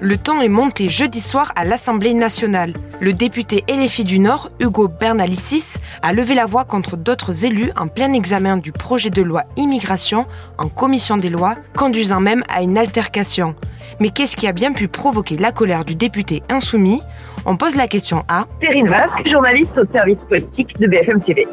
Le temps est monté jeudi soir à l'Assemblée nationale. Le député LFI du Nord, Hugo Bernalicis, a levé la voix contre d'autres élus en plein examen du projet de loi immigration en commission des lois, conduisant même à une altercation. Mais qu'est-ce qui a bien pu provoquer la colère du député insoumis? On pose la question à Perrine Vasque, journaliste au service politique de BFM TV.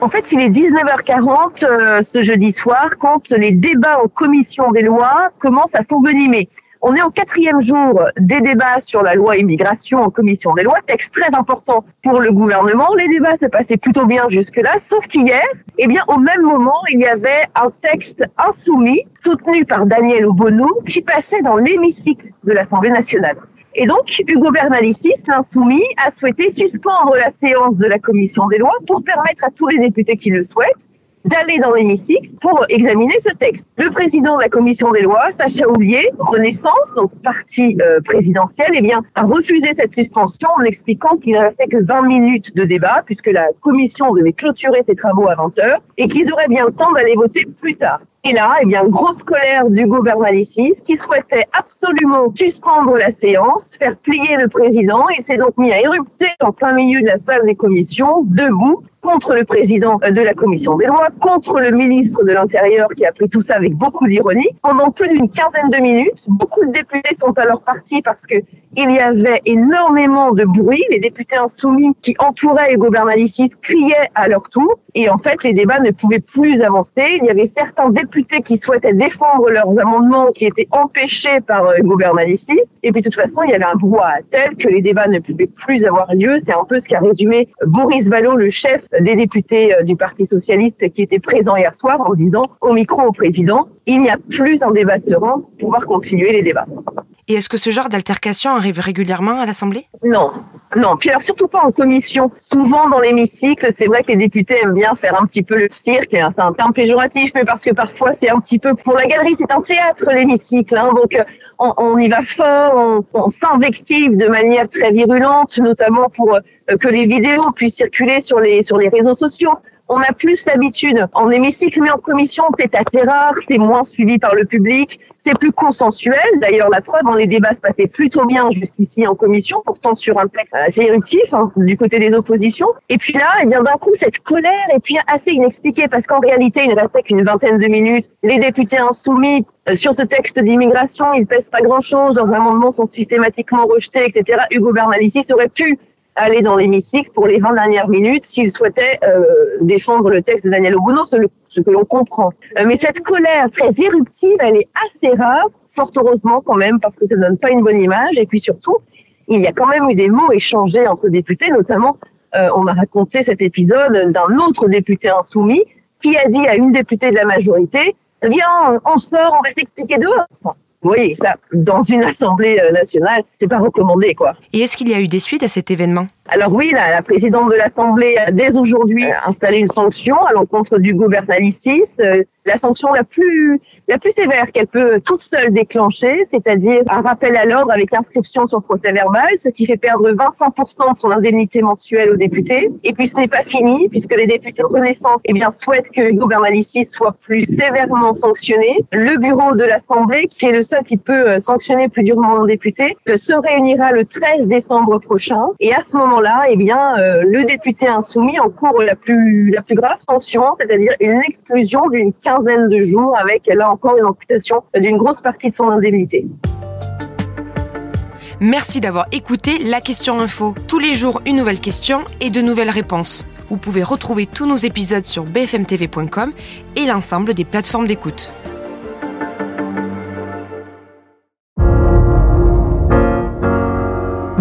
En fait, il est 19h40 euh, ce jeudi soir quand les débats en commission des lois commencent à s'envenimer. On est au quatrième jour des débats sur la loi immigration en commission des lois, texte très important pour le gouvernement. Les débats se passaient plutôt bien jusque-là, sauf qu'hier, eh bien, au même moment, il y avait un texte insoumis soutenu par Daniel Obono qui passait dans l'hémicycle de l'Assemblée nationale. Et donc, Hugo Bernalicis, l'insoumis, a souhaité suspendre la séance de la commission des lois pour permettre à tous les députés qui le souhaitent d'aller dans l'hémicycle pour examiner ce texte. Le président de la commission des lois, Sacha Houlier, Renaissance, donc parti euh, présidentiel, eh bien, a refusé cette suspension en expliquant qu'il ne restait que 20 minutes de débat puisque la commission devait clôturer ses travaux à 20 heures et qu'ils auraient bien le temps d'aller voter plus tard. Et là, eh bien, grosse colère du gouvernementaliste qui souhaitait absolument suspendre la séance, faire plier le président et s'est donc mis à érupter en plein milieu de la salle des commissions, debout, contre le président de la commission des lois, contre le ministre de l'Intérieur qui a pris tout ça avec beaucoup d'ironie. Pendant plus d'une quinzaine de minutes, beaucoup de députés sont alors partis parce que il y avait énormément de bruit. Les députés insoumis qui entouraient Hugo Bernalicis criaient à leur tour. Et en fait, les débats ne pouvaient plus avancer. Il y avait certains députés qui souhaitaient défendre leurs amendements qui étaient empêchés par euh, Hugo Bernalicis. Et puis, de toute façon, il y avait un brouhaha tel que les débats ne pouvaient plus avoir lieu. C'est un peu ce qu'a résumé Boris Vallot, le chef des députés euh, du Parti socialiste qui était présent hier soir en disant au micro au président, il n'y a plus un débat serein pour pouvoir continuer les débats. Et est-ce que ce genre d'altercation arrive régulièrement à l'Assemblée? Non, non. Puis alors surtout pas en commission. Souvent dans l'hémicycle, c'est vrai que les députés aiment bien faire un petit peu le cirque. C'est un terme péjoratif, mais parce que parfois c'est un petit peu pour la galerie, c'est un théâtre l'hémicycle. Hein, donc euh, on, y va fort, on, on s'invective de manière très virulente, notamment pour euh, que les vidéos puissent circuler sur les sur les réseaux sociaux on a plus l'habitude en hémicycle, mais en commission, c'est assez rare, c'est moins suivi par le public, c'est plus consensuel. D'ailleurs, la preuve, les débats se plutôt bien jusqu'ici en commission, pourtant sur un texte assez éruptif hein, du côté des oppositions. Et puis là, eh bien d'un coup, cette colère est puis assez inexpliquée parce qu'en réalité, il ne restait qu'une vingtaine de minutes. Les députés insoumis euh, sur ce texte d'immigration, ils pèsent pas grand-chose, leurs amendements sont systématiquement rejetés, etc. Hugo Bernalicis aurait pu aller dans l'hémicycle pour les 20 dernières minutes s'il souhaitait euh, défendre le texte de Daniel Obono, ce, que l'on comprend. Euh, mais cette colère très éruptive, elle est assez rare, fort heureusement quand même, parce que ça donne pas une bonne image. Et puis surtout, il y a quand même eu des mots échangés entre députés, notamment, euh, on m'a raconté cet épisode d'un autre député insoumis qui a dit à une députée de la majorité, viens, on sort, on va s'expliquer dehors. Oui, ça, dans une assemblée euh, nationale, c'est pas recommandé, quoi. Et est-ce qu'il y a eu des suites à cet événement? Alors oui, la, la présidente de l'Assemblée a dès aujourd'hui installé une sanction à l'encontre du gouvernementaliste. Euh, la sanction la plus la plus sévère qu'elle peut toute seule déclencher, c'est-à-dire un rappel à l'ordre avec inscription sur procès verbal, ce qui fait perdre 25% de son indemnité mensuelle aux députés. Et puis ce n'est pas fini, puisque les députés de Renaissance eh bien, souhaitent que le gouvernementaliste soit plus sévèrement sanctionné. Le bureau de l'Assemblée, qui est le seul qui peut euh, sanctionner plus durement un député, se réunira le 13 décembre prochain. Et à ce moment-là, eh bien, euh, le député insoumis encourt la plus la plus grave sanction, c'est-à-dire une exclusion d'une quinzaine de jours avec là encore une amputation d'une grosse partie de son indemnité. Merci d'avoir écouté la question info. Tous les jours, une nouvelle question et de nouvelles réponses. Vous pouvez retrouver tous nos épisodes sur bfmtv.com et l'ensemble des plateformes d'écoute.